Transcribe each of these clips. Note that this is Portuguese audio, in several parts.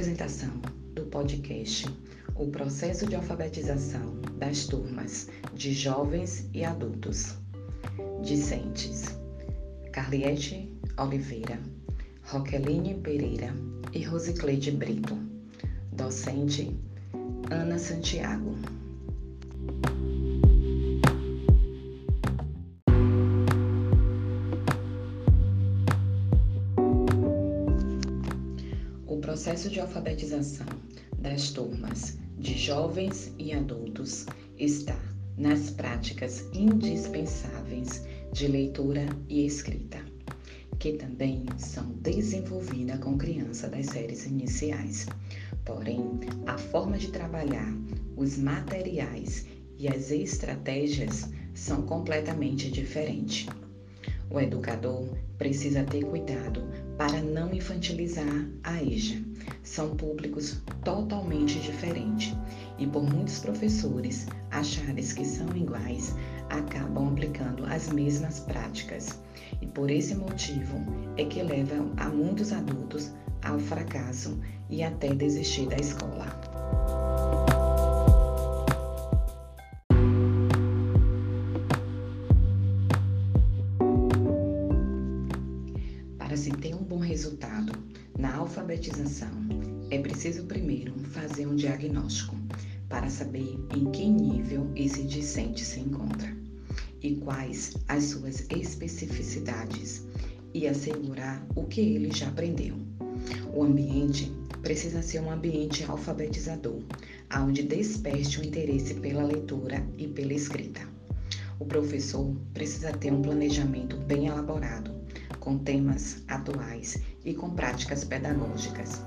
Apresentação do podcast O Processo de Alfabetização das Turmas de Jovens e Adultos. Discentes Carliette Oliveira, Roqueline Pereira e Rosicleide Brito. Docente Ana Santiago. Processo de alfabetização das turmas de jovens e adultos está nas práticas indispensáveis de leitura e escrita, que também são desenvolvidas com criança das séries iniciais. Porém, a forma de trabalhar, os materiais e as estratégias são completamente diferentes. O educador precisa ter cuidado para não infantilizar a EJA. São públicos totalmente diferentes e por muitos professores acharem que são iguais, acabam aplicando as mesmas práticas. E por esse motivo é que leva a muitos adultos ao fracasso e até desistir da escola. Bom resultado na alfabetização, é preciso primeiro fazer um diagnóstico para saber em que nível esse discente se encontra e quais as suas especificidades e assegurar o que ele já aprendeu. O ambiente precisa ser um ambiente alfabetizador, onde desperte o interesse pela leitura e pela escrita. O professor precisa ter um planejamento bem elaborado, com temas atuais e com práticas pedagógicas.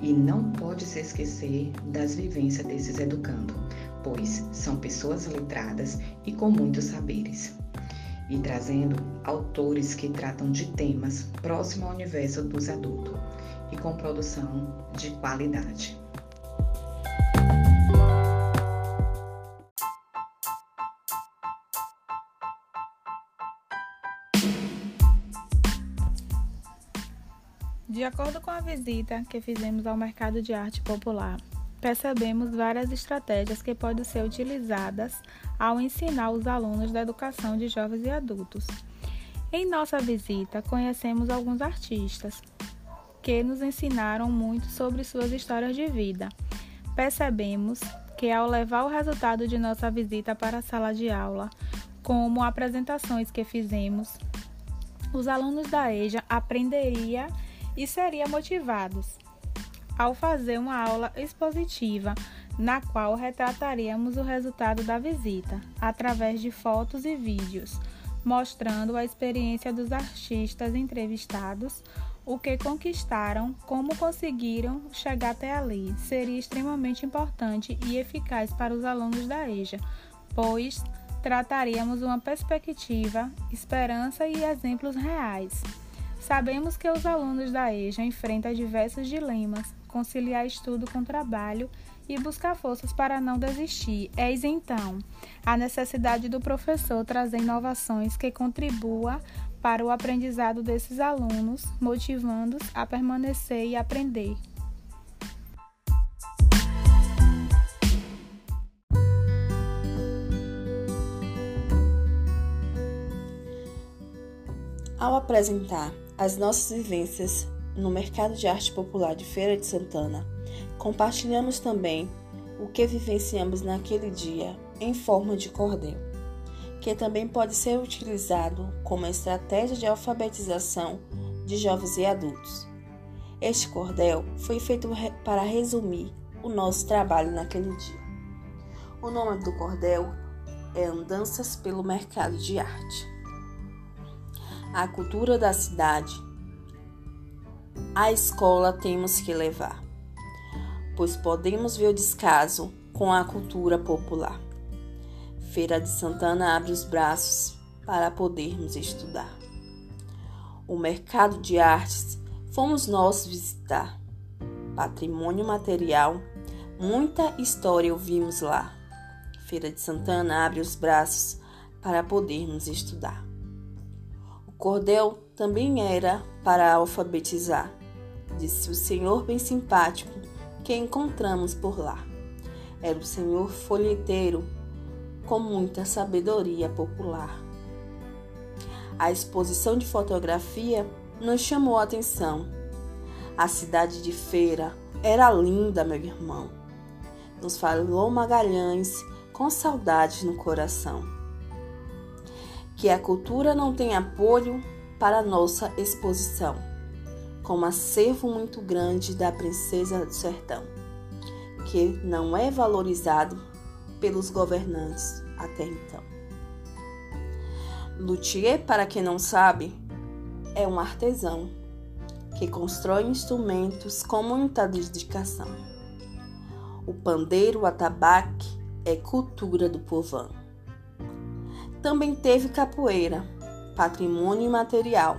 E não pode se esquecer das vivências desses educando, pois são pessoas letradas e com muitos saberes. E trazendo autores que tratam de temas próximos ao universo dos adultos e com produção de qualidade. De acordo com a visita que fizemos ao mercado de arte popular, percebemos várias estratégias que podem ser utilizadas ao ensinar os alunos da educação de jovens e adultos. Em nossa visita, conhecemos alguns artistas que nos ensinaram muito sobre suas histórias de vida. Percebemos que, ao levar o resultado de nossa visita para a sala de aula, como apresentações que fizemos, os alunos da EJA aprenderiam e seriam motivados ao fazer uma aula expositiva na qual retrataríamos o resultado da visita através de fotos e vídeos, mostrando a experiência dos artistas entrevistados, o que conquistaram, como conseguiram chegar até ali. Seria extremamente importante e eficaz para os alunos da EJA, pois trataríamos uma perspectiva, esperança e exemplos reais. Sabemos que os alunos da EJA enfrentam diversos dilemas, conciliar estudo com trabalho e buscar forças para não desistir. Eis então a necessidade do professor trazer inovações que contribua para o aprendizado desses alunos, motivando-os a permanecer e aprender. Ao apresentar as nossas vivências no mercado de arte popular de Feira de Santana, compartilhamos também o que vivenciamos naquele dia em forma de cordel, que também pode ser utilizado como estratégia de alfabetização de jovens e adultos. Este cordel foi feito para resumir o nosso trabalho naquele dia. O nome do cordel é Andanças pelo Mercado de Arte. A cultura da cidade a escola temos que levar, pois podemos ver o descaso com a cultura popular. Feira de Santana abre os braços para podermos estudar. O mercado de artes fomos nós visitar. Patrimônio material, muita história ouvimos lá. Feira de Santana abre os braços para podermos estudar. Cordel também era para alfabetizar disse o senhor bem simpático, que encontramos por lá. Era o senhor folheteiro com muita sabedoria popular. A exposição de fotografia nos chamou a atenção. A cidade de Feira era linda, meu irmão. Nos falou Magalhães com saudades no coração. Que a cultura não tem apoio para nossa exposição, com um acervo muito grande da Princesa do Sertão, que não é valorizado pelos governantes até então. Luthier, para quem não sabe, é um artesão que constrói instrumentos com muita dedicação. O pandeiro, o atabaque, é cultura do povão. Também teve capoeira, patrimônio imaterial.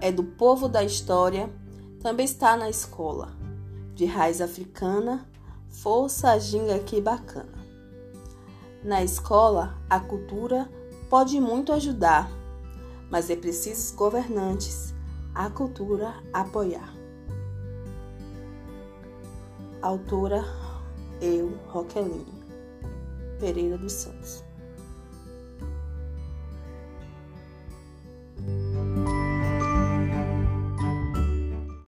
É do povo da história, também está na escola. De raiz africana, força ginga que bacana. Na escola, a cultura pode muito ajudar, mas é preciso os governantes a cultura apoiar. Autora eu, Roqueline Pereira dos Santos.